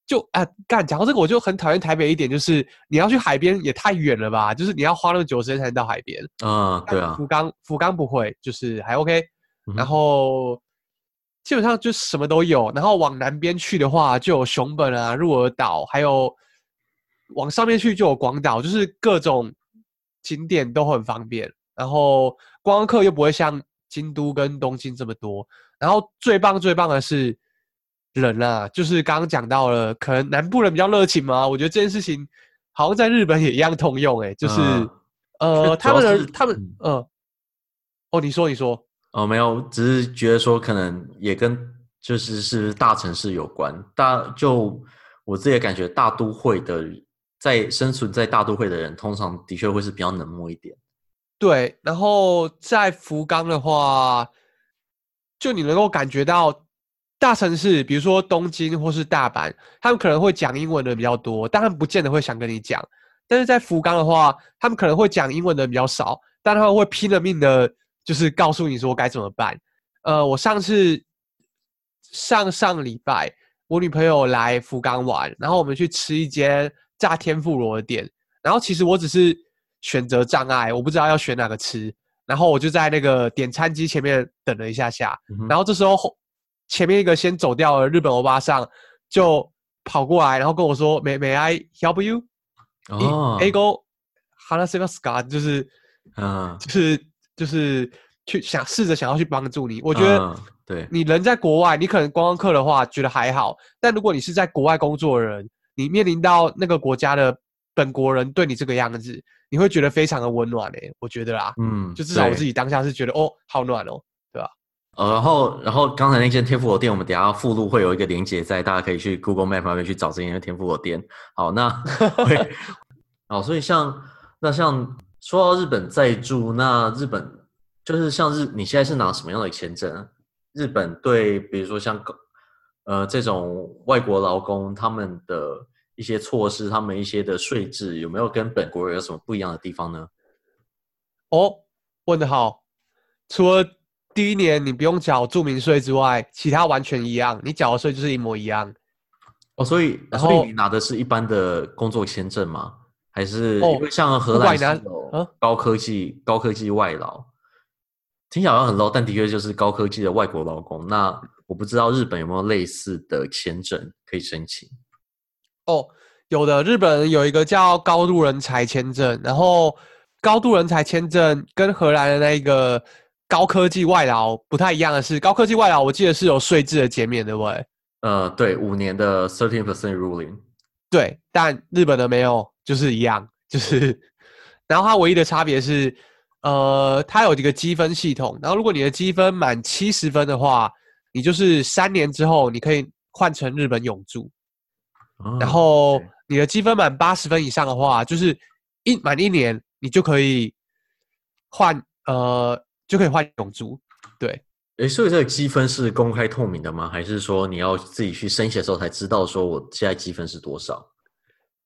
就啊，干讲到这个，我就很讨厌台北一点，就是你要去海边也太远了吧？就是你要花那么久时间才能到海边。啊，对啊。福冈福冈不会，就是还 OK。然后基本上就什么都有。然后往南边去的话，就有熊本啊、鹿儿岛，还有往上面去就有广岛，就是各种景点都很方便。然后观光客又不会像京都跟东京这么多，然后最棒最棒的是人啊，就是刚刚讲到了，可能南部人比较热情嘛。我觉得这件事情好像在日本也一样通用、欸，哎，就是、嗯、呃，他们的他们呃，哦，你说你说，哦，没有，只是觉得说可能也跟就是是大城市有关，大就我自己也感觉大都会的在生存在大都会的人，通常的确会是比较冷漠一点。对，然后在福冈的话，就你能够感觉到大城市，比如说东京或是大阪，他们可能会讲英文的比较多，但他们不见得会想跟你讲。但是在福冈的话，他们可能会讲英文的比较少，但他们会拼了命的，就是告诉你说该怎么办。呃，我上次上上礼拜，我女朋友来福冈玩，然后我们去吃一间炸天妇罗的店，然后其实我只是。选择障碍，我不知道要选哪个吃，然后我就在那个点餐机前面等了一下下，嗯、然后这时候前面一个先走掉了日本欧巴桑就跑过来，然后跟我说：“May May I help you？” 哦，Ego Hanasegaska 就是，嗯，就是就是去想试着想要去帮助你。我觉得，对，你人在国外，你可能观光客的话觉得还好，但如果你是在国外工作的人，你面临到那个国家的本国人对你这个样子。你会觉得非常的温暖诶、欸，我觉得啦，嗯，就至少我自己当下是觉得哦，好暖哦？呃，然后，然后刚才那间天妇罗店，我们等一下附录会有一个连接在，大家可以去 Google Map 那边去找这间天妇罗店。好，那，*laughs* 对，好，所以像那像说到日本在住，那日本就是像日，你现在是拿什么样的签证？日本对，比如说像呃这种外国劳工他们的。一些措施，他们一些的税制有没有跟本国人有什么不一样的地方呢？哦，问得好。除了第一年你不用缴住民税之外，其他完全一样，你缴的税就是一模一样。哦，所以然后所以你拿的是一般的工作签证吗？还是因为像荷兰是有高科技、高科技外劳？听起来好像很 low，但的确就是高科技的外国劳工。那我不知道日本有没有类似的签证可以申请。哦，有的，日本有一个叫高度人才签证，然后高度人才签证跟荷兰的那个高科技外劳不太一样的是，高科技外劳我记得是有税制的减免，对不对？呃，对，五年的 thirteen percent ruling，对，但日本的没有，就是一样，*laughs* 就是，然后它唯一的差别是，呃，它有一个积分系统，然后如果你的积分满七十分的话，你就是三年之后你可以换成日本永住。然后你的积分满八十分以上的话，就是一满一年你就可以换呃，就可以换永住。对，诶，所以这个积分是公开透明的吗？还是说你要自己去申请的时候才知道说我现在积分是多少？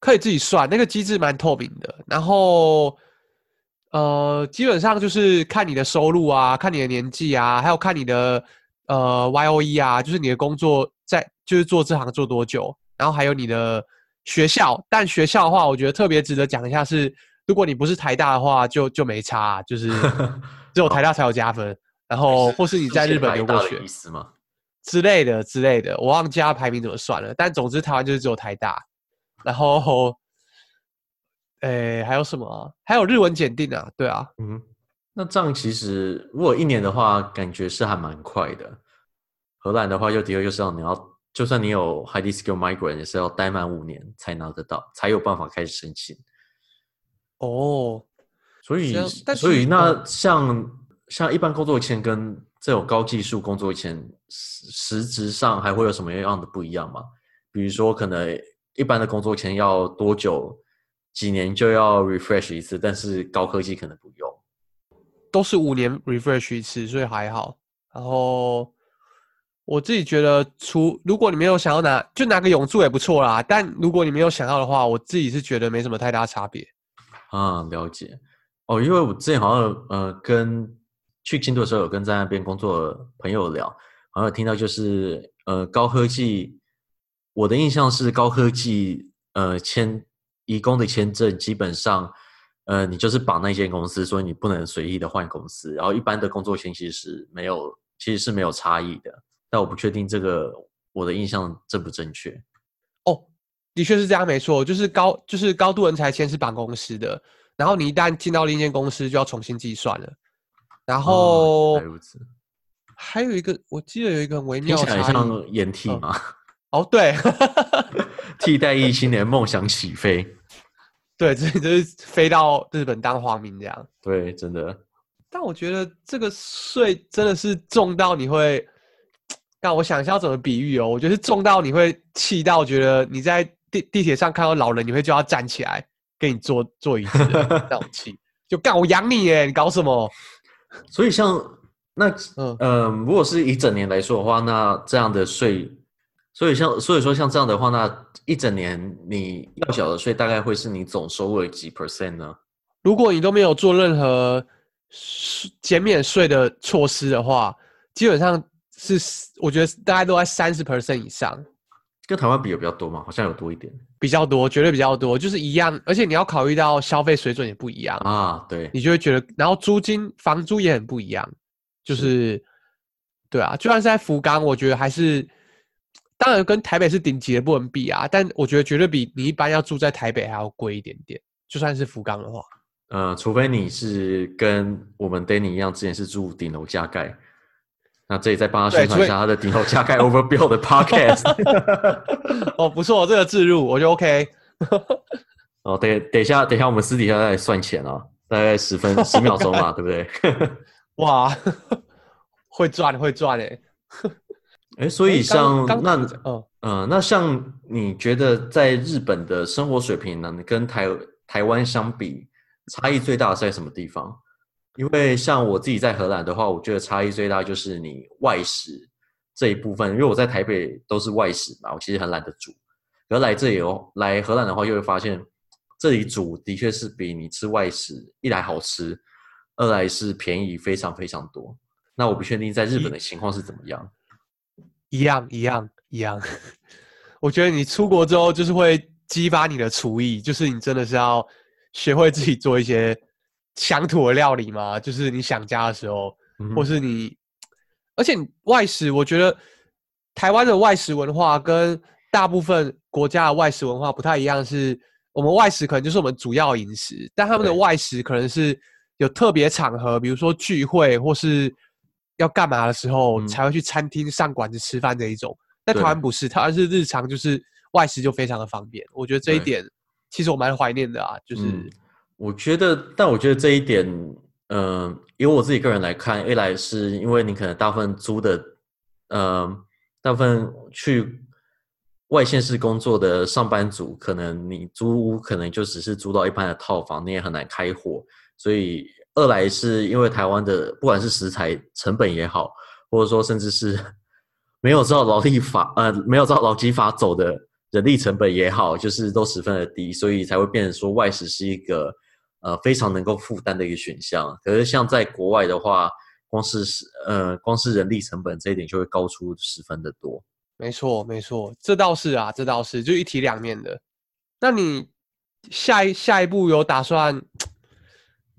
可以自己算，那个机制蛮透明的。然后呃，基本上就是看你的收入啊，看你的年纪啊，还有看你的呃 YOE 啊，就是你的工作在就是做这行做多久。然后还有你的学校，但学校的话，我觉得特别值得讲一下是，如果你不是台大的话，就就没差，就是 *laughs* 只有台大才有加分。然后或是你在日本留过学？之类的之类的，我忘记排名怎么算了。但总之台湾就是只有台大。然后，诶，还有什么？还有日文检定啊？对啊，嗯，那这样其实如果一年的话，感觉是还蛮快的。荷兰的话，又的确就是要你要。就算你有 highly skilled migrant，也是要待满五年才拿得到，才有办法开始申请。哦，所以，所以那像、哦、像一般工作签跟这种高技术工作签，实实质上还会有什么样的不一样吗？比如说，可能一般的工作签要多久？几年就要 refresh 一次，但是高科技可能不用，都是五年 refresh 一次，所以还好。然后。我自己觉得，除如果你没有想要拿，就拿个永住也不错啦。但如果你没有想要的话，我自己是觉得没什么太大差别。啊，了解。哦，因为我之前好像呃，跟去京都的时候有跟在那边工作的朋友聊，好像有听到就是呃，高科技，我的印象是高科技呃签移工的签证，基本上呃你就是绑那间公司，所以你不能随意的换公司。然后一般的工作签其实是没有，其实是没有差异的。但我不确定这个我的印象正不正确。哦，的确是这样，没错，就是高就是高度人才签是绑公司的，然后你一旦进到另一间公司就要重新计算了。然后，哦、还有一个，我记得有一个很微妙的，听起来像延替吗？哦，对，*laughs* 替代役青年梦想起飞。对，这就是飞到日本当皇民这样。对，真的。但我觉得这个税真的是重到你会，让我想一下要怎么比喻哦。我觉得是重到你会气到，觉得你在地地铁上看到老人，你会就要站起来给你做做一次那种气。就干我养你耶，你搞什么？所以像那嗯、呃、如果是一整年来说的话，那这样的税，所以像所以说像这样的话，那。一整年你要缴的税大概会是你总收入的几 percent 呢？如果你都没有做任何减免税的措施的话，基本上是我觉得大概都在三十 percent 以上。跟台湾比有比较多吗？好像有多一点，比较多，绝对比较多，就是一样。而且你要考虑到消费水准也不一样啊，对，你就会觉得，然后租金、房租也很不一样，就是，是对啊，就算是在福冈，我觉得还是。当然，跟台北是顶级的不能比啊，但我觉得绝对比你一般要住在台北还要贵一点点。就算是福冈的话，呃，除非你是跟我们 Danny 一样，之前是住顶楼加盖，那这里再帮他宣传一下他的顶楼加盖 Overbuild 的 Podcast。*laughs* 哦，不错，这个置入我就 OK。*laughs* 哦，等等一下，等一下，我们私底下再算钱啊，大概十分十秒钟嘛，*laughs* 对不对？哇，会赚会赚哎。哎，所以像那，嗯、呃，那像你觉得在日本的生活水平呢，跟台台湾相比，差异最大的在什么地方？因为像我自己在荷兰的话，我觉得差异最大就是你外食这一部分，因为我在台北都是外食嘛，我其实很懒得煮。而来这里哦，来荷兰的话，就会发现这里煮的确是比你吃外食一来好吃，二来是便宜非常非常多。那我不确定在日本的情况是怎么样。一样一样一样，*laughs* 我觉得你出国之后就是会激发你的厨艺，就是你真的是要学会自己做一些乡土的料理嘛，就是你想家的时候，嗯、或是你，而且外食，我觉得台湾的外食文化跟大部分国家的外食文化不太一样，是我们外食可能就是我们主要饮食，但他们的外食可能是有特别场合，比如说聚会或是。要干嘛的时候才会去餐厅上馆子吃饭这一种，但台湾不是，台湾是日常就是外食就非常的方便。我觉得这一点其实我蛮怀念的啊，就是、嗯、我觉得，但我觉得这一点，嗯、呃，由我自己个人来看，一来是因为你可能大部分租的，嗯、大部分去外县市工作的上班族，可能你租屋可能就只是租到一般的套房，你也很难开火，所以。二来是因为台湾的不管是食材成本也好，或者说甚至是没有照劳力法呃没有照劳基法走的人力成本也好，就是都十分的低，所以才会变成说外食是一个呃非常能够负担的一个选项。可是像在国外的话，光是呃光是人力成本这一点就会高出十分的多。没错没错，这倒是啊，这倒是就一体两面的。那你下一下一步有打算？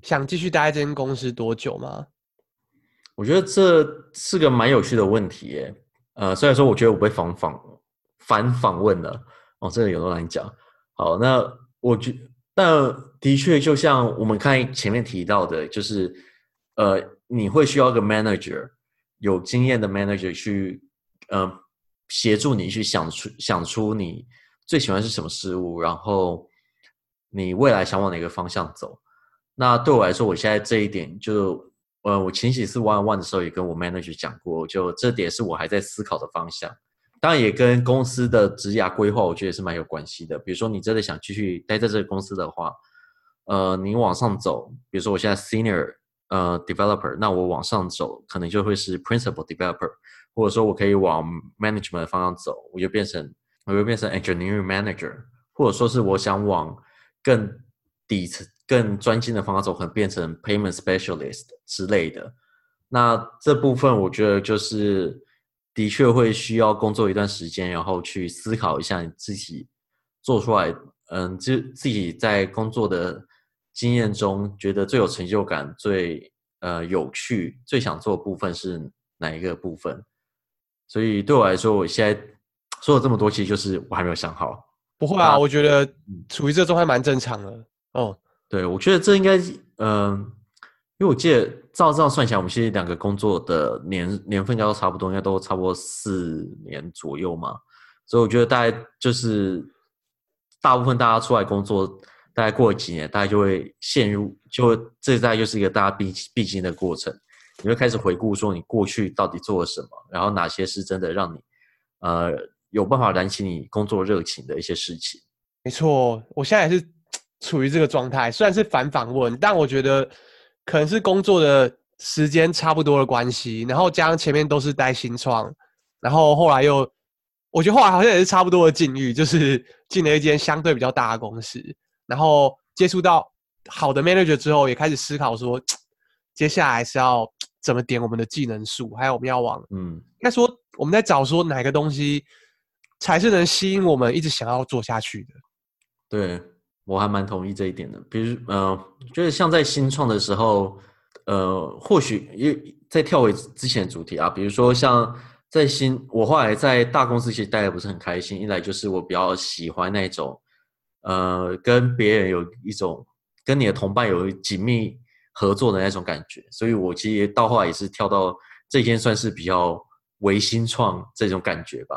想继续待在这间公司多久吗？我觉得这是个蛮有趣的问题耶。呃，虽然说我觉得我被访访反访问了，哦，这个有多难讲。好，那我觉，但的确就像我们看前面提到的，就是呃，你会需要一个 manager，有经验的 manager 去呃协助你去想出想出你最喜欢是什么事物，然后你未来想往哪个方向走。那对我来说，我现在这一点就，呃，我前几次 one on one 的时候也跟我 manager 讲过，就这点是我还在思考的方向。当然也跟公司的职涯规划，我觉得也是蛮有关系的。比如说你真的想继续待在这个公司的话，呃，你往上走，比如说我现在 senior 呃 developer，那我往上走可能就会是 principal developer，或者说我可以往 management 方向走，我就变成我就变成 engineering manager，或者说是我想往更底层。更专精的方向走，可能变成 payment specialist 之类的。那这部分我觉得就是的确会需要工作一段时间，然后去思考一下你自己做出来，嗯，自自己在工作的经验中觉得最有成就感、最呃有趣、最想做的部分是哪一个部分。所以对我来说，我现在说了这么多，其实就是我还没有想好。不会啊，啊我觉得处于这状态蛮正常的。哦。对，我觉得这应该，嗯、呃，因为我记得照这样算起来，我们现在两个工作的年年份应该都差不多，应该都差不多四年左右嘛。所以我觉得大概就是大部分大家出来工作，大概过了几年，大家就会陷入，就这大概就是一个大家必必经的过程。你会开始回顾说你过去到底做了什么，然后哪些是真的让你呃有办法燃起你工作热情的一些事情。没错，我现在也是处于这个状态，虽然是反访问，但我觉得可能是工作的时间差不多的关系，然后加上前面都是待新创，然后后来又，我觉得后来好像也是差不多的境遇，就是进了一间相对比较大的公司，然后接触到好的 manager 之后，也开始思考说，*tsk* 接下来是要 *tsk* 怎么点我们的技能树，还有我们要往，嗯，应该说我们在找说哪个东西才是能吸引我们一直想要做下去的。对，我还蛮同意这一点的。比如，呃，就是像在新创的时候，呃，或许因为再跳回之前的主题啊，比如说像在新，我后来在大公司其实待的不是很开心。一来就是我比较喜欢那种，呃，跟别人有一种跟你的同伴有紧密合作的那种感觉，所以我其实到后来也是跳到这间算是比较微新创这种感觉吧，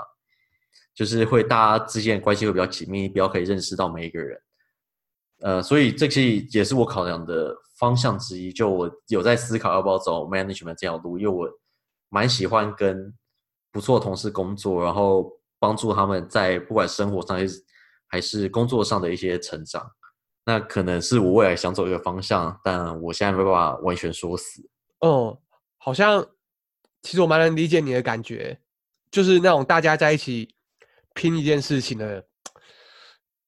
就是会大家之间的关系会比较紧密，比较可以认识到每一个人。呃，所以这些也是我考量的方向之一。就我有在思考要不要走 management 这条路，因为我蛮喜欢跟不错的同事工作，然后帮助他们在不管生活上还是还是工作上的一些成长。那可能是我未来想走一个方向，但我现在没办法完全说死。哦，好像其实我蛮能理解你的感觉，就是那种大家在一起拼一件事情的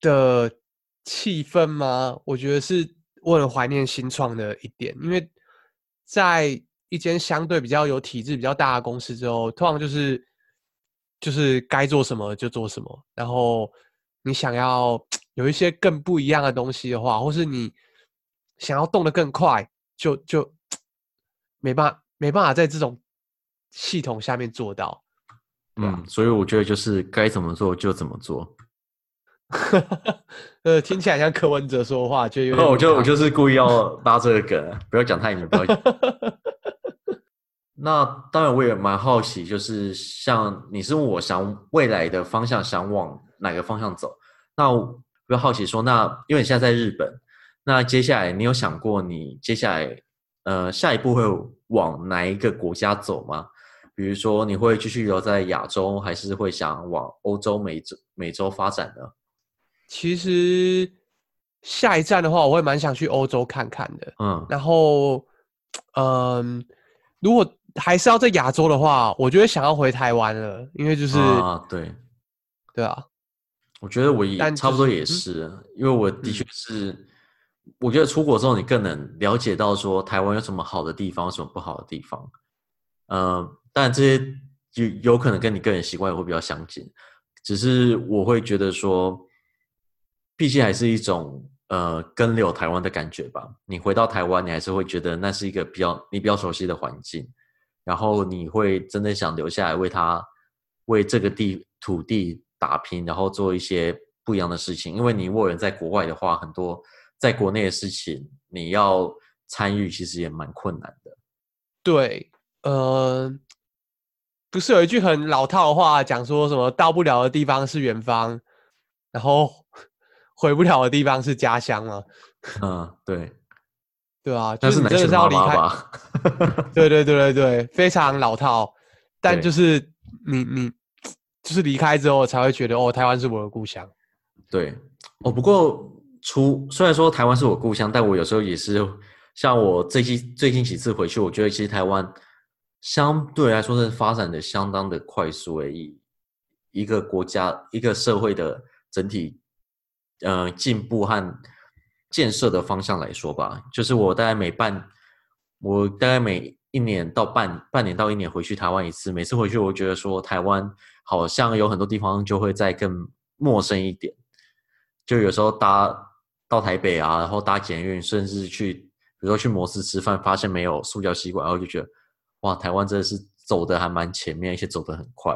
的气氛吗？我觉得是我很怀念新创的一点，因为在一间相对比较有体制、比较大的公司之后，通常就是就是该做什么就做什么，然后你想要。有一些更不一样的东西的话，或是你想要动得更快，就就没办法没办法在这种系统下面做到。嗯，所以我觉得就是该怎么做就怎么做。*laughs* 呃，听起来像柯文哲说话，就有点……那我就我就是故意要拉这个梗，不要讲太远，不要讲。*laughs* 那当然，我也蛮好奇，就是像你是问我想未来的方向，想往哪个方向走？那我。比较好奇说，那因为你现在在日本，那接下来你有想过你接下来呃下一步会往哪一个国家走吗？比如说你会继续留在亚洲，还是会想往欧洲、美洲、美洲发展呢？其实下一站的话，我会蛮想去欧洲看看的。嗯，然后嗯，如果还是要在亚洲的话，我觉得想要回台湾了，因为就是啊，对，对啊。我觉得我也差不多也是，嗯、因为我的确是，嗯、我觉得出国之后你更能了解到说台湾有什么好的地方，有什么不好的地方。嗯、呃，但这些有有可能跟你个人习惯也会比较相近，只是我会觉得说，毕竟还是一种呃根留台湾的感觉吧。你回到台湾，你还是会觉得那是一个比较你比较熟悉的环境，然后你会真的想留下来为他为这个地土地。打拼，然后做一些不一样的事情。因为你如果人在国外的话，很多在国内的事情你要参与，其实也蛮困难的。对，呃，不是有一句很老套的话，讲说什么到不了的地方是远方，然后回不了的地方是家乡了？*laughs* 嗯，对，对啊，就是你真的是要离开。对对对对对，非常老套，但就是你你。就是离开之后才会觉得哦，台湾是我的故乡。对，哦，不过除虽然说台湾是我故乡，但我有时候也是像我最近最近几次回去，我觉得其实台湾相对来说是发展的相当的快速而已。一个国家一个社会的整体呃进步和建设的方向来说吧，就是我大概每半我大概每一年到半半年到一年回去台湾一次，每次回去我觉得说台湾。好像有很多地方就会再更陌生一点，就有时候搭到台北啊，然后搭捷运，甚至去，比如说去摩斯吃饭，发现没有塑胶吸管，然后就觉得，哇，台湾真的是走得还蛮前面，而且走得很快。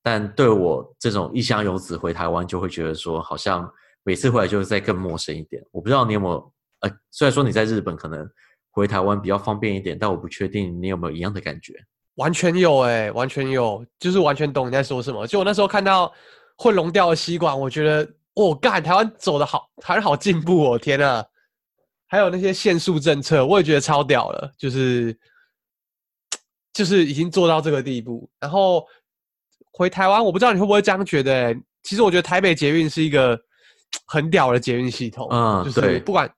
但对我这种异乡游子回台湾，就会觉得说，好像每次回来就是再更陌生一点。我不知道你有没有，呃，虽然说你在日本可能回台湾比较方便一点，但我不确定你有没有一样的感觉。完全有哎、完全有，就是完全懂你在说什么。就我那时候看到混熔掉的吸管，我觉得，我、哦、干，台湾走的好，台湾好进步哦，天呐！还有那些限速政策，我也觉得超屌了，就是就是已经做到这个地步。然后回台湾，我不知道你会不会这样觉得、欸？其实我觉得台北捷运是一个 *tsk* 很屌的捷运系统，嗯，就是不管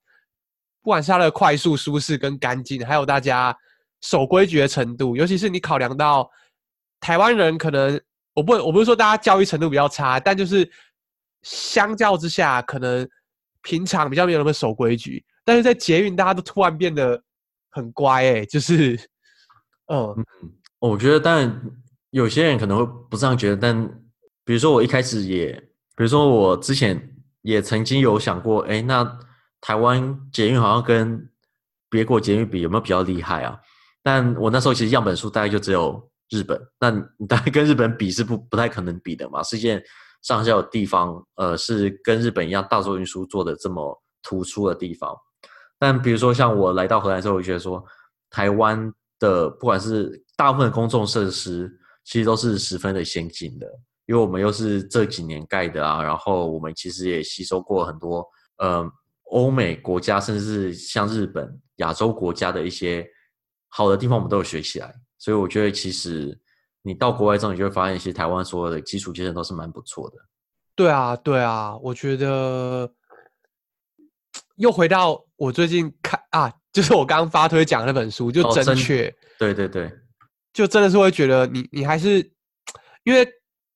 不管是它的快速、舒适跟干净，还有大家守规矩的程度，尤其是你考量到台湾人可能，我不我不是说大家教育程度比较差，但就是相较之下，可能平常比较没有那么守规矩。但是在捷运，大家都突然变得很乖哎、欸，就是，*laughs* 嗯，嗯，我觉得当然有些人可能会不这样觉得，但比如说我一开始也，比如说我之前也曾经有想过，哎，那台湾捷运好像跟别国捷运比有没有比较厉害啊？但我那时候其实样本数大概就只有日本，那你大概跟日本比是不不太可能比的嘛，世界上下有地方，呃，是跟日本一样大众运输做的这么突出的地方。但比如说，像我来到荷兰之后，我觉得说，台湾的不管是大部分的公众设施，其实都是十分的先进的，因为我们又是这几年盖的啊，然后我们其实也吸收过很多，呃，欧美国家，甚至是像日本、亚洲国家的一些好的地方，我们都有学起来。所以我觉得，其实你到国外之后，你就会发现，其实台湾所有的基础建设都是蛮不错的。对啊，对啊，我觉得。又回到我最近看啊，就是我刚刚发推讲那本书，就正确、哦，对对对，就真的是会觉得你你还是 *tsk* 因为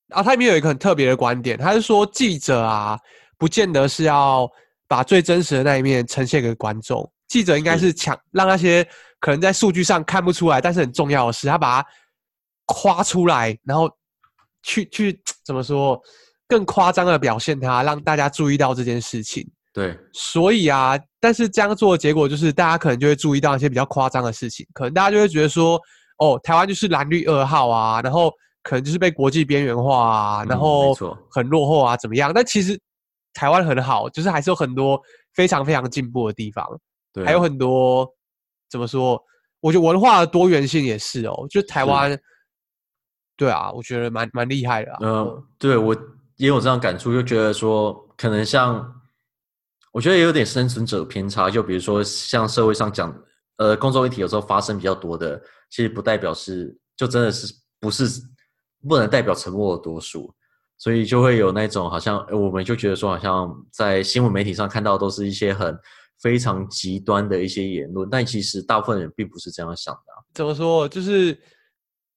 啊，他里面有一个很特别的观点，他是说记者啊，不见得是要把最真实的那一面呈现给观众，记者应该是。抢让那些可能在数据上看不出来，但是很重要的事，他把它夸出来，然后去去怎么说更夸张的表现它，让大家注意到这件事情。对，所以啊，但是这样做的结果就是，大家可能就会注意到一些比较夸张的事情，可能大家就会觉得说，哦，台湾就是蓝绿二号啊，然后可能就是被国际边缘化啊，然后很落后啊，怎么样？但其实台湾很好，就是还是有很多非常非常进步的地方，对，还有很多怎么说？我觉得文化的多元性也是哦，就台湾，对啊，我觉得蛮蛮厉害的啊。嗯，对我也有这样感触，就觉得说，可能像。我觉得也有点生存者偏差，就比如说像社会上讲，呃，公众议题有时候发生比较多的，其实不代表是，就真的是不是不能代表沉默的多数，所以就会有那种好像我们就觉得说，好像在新闻媒体上看到都是一些很非常极端的一些言论，但其实大部分人并不是这样想的啊。怎么说？就是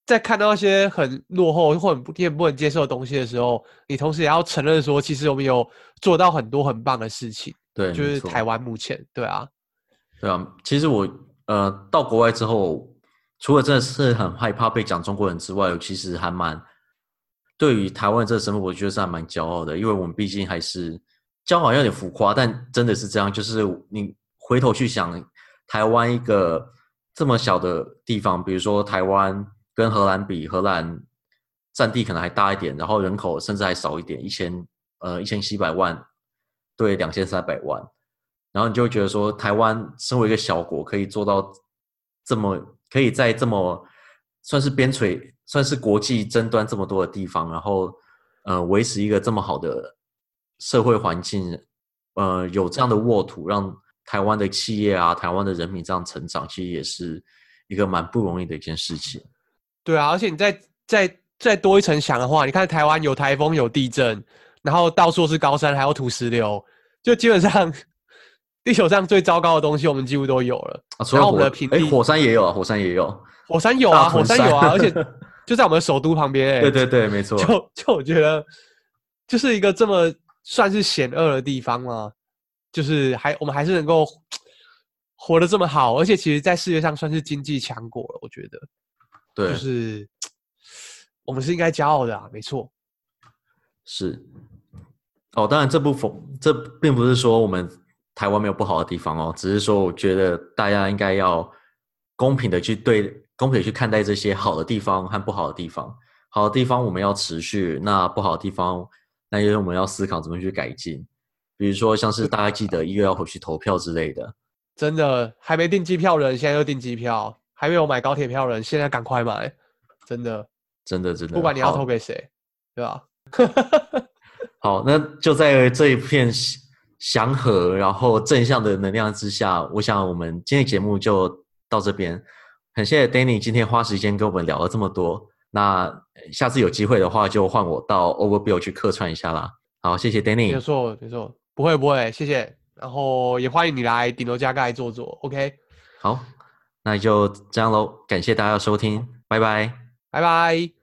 在看到一些很落后或很不也不能接受的东西的时候，你同时也要承认说，其实我们有做到很多很棒的事情。对，就是台湾目前对啊，对啊。其实我呃到国外之后，除了真的是很害怕被讲中国人之外，我其实还蛮对于台湾这个身份，我觉得是还蛮骄傲的。因为我们毕竟还是骄傲有点浮夸，但真的是这样。就是你回头去想，台湾一个这么小的地方，比如说台湾跟荷兰比，荷兰占地可能还大一点，然后人口甚至还少一点，一千呃一千七百万。对，两千三百万，然后你就会觉得说，台湾身为一个小国，可以做到这么，可以在这么算是边陲、算是国际争端这么多的地方，然后呃，维持一个这么好的社会环境，呃，有这样的沃土，让台湾的企业啊、台湾的人民这样成长，其实也是一个蛮不容易的一件事情。对啊，而且你再再再多一层想的话，你看台湾有台风、有地震。然后到处是高山，还有土石流，就基本上地球上最糟糕的东西，我们几乎都有了。啊，除了我们的平地，火山也有啊，火山也有，火山有啊，火山有啊，而且就在我们的首都旁边，*laughs* 欸。对对对，没错。就就我觉得，就是一个这么算是险恶的地方嘛，就是还我们还是能够活得这么好，而且其实，在世界上算是经济强国了。我觉得，对，就是我们是应该骄傲的啊，没错。是。哦，当然，这不否这并不是说我们台湾没有不好的地方哦，只是说我觉得大家应该要公平的去对，公平的去看待这些好的地方和不好的地方。好的地方我们要持续，那不好的地方，那因为我们要思考怎么去改进。比如说，像是大家记得一月要回去投票之类的。真的，还没订机票的人现在就订机票，还没有买高铁票的人现在赶快买。真的，真的，真的，不管你要投给谁，对吧？*laughs* 好，那就在这一片祥和然后正向的能量之下，我想我们今天的节目就到这边。很谢谢 Danny 今天花时间跟我们聊了这么多。那下次有机会的话，就换我到 Overbuild 去客串一下啦。好，谢谢 Danny。没错，没错，不会不会，谢谢。然后也欢迎你来顶楼加盖坐坐，OK？好，那就这样喽。感谢大家的收听，拜拜，拜拜。